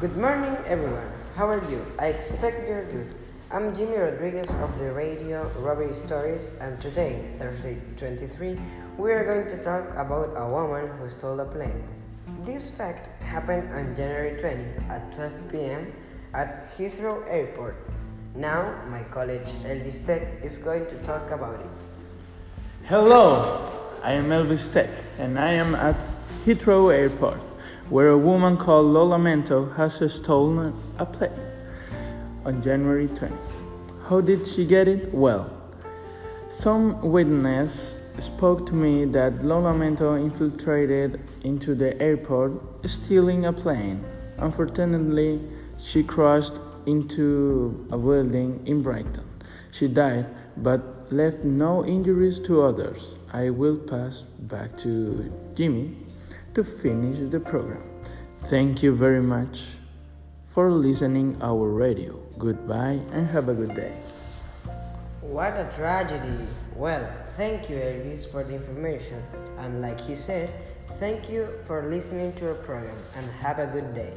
Good morning, everyone. How are you? I expect you're good. I'm Jimmy Rodriguez of the radio Robbery Stories, and today, Thursday 23, we are going to talk about a woman who stole a plane. This fact happened on January 20 at 12 p.m. at Heathrow Airport. Now, my college Elvis Tech is going to talk about it. Hello, I am Elvis Tech, and I am at Heathrow Airport, where a woman called Lola Mento has stolen a plane on January 20. How did she get it? Well, some witness spoke to me that Lola Mento infiltrated into the airport stealing a plane. Unfortunately, she crashed into a building in Brighton. She died but left no injuries to others. I will pass back to Jimmy to finish the program. Thank you very much for listening our radio. Goodbye and have a good day. What a tragedy! Well, thank you, Elvis, for the information. And like he said, thank you for listening to our program and have a good day.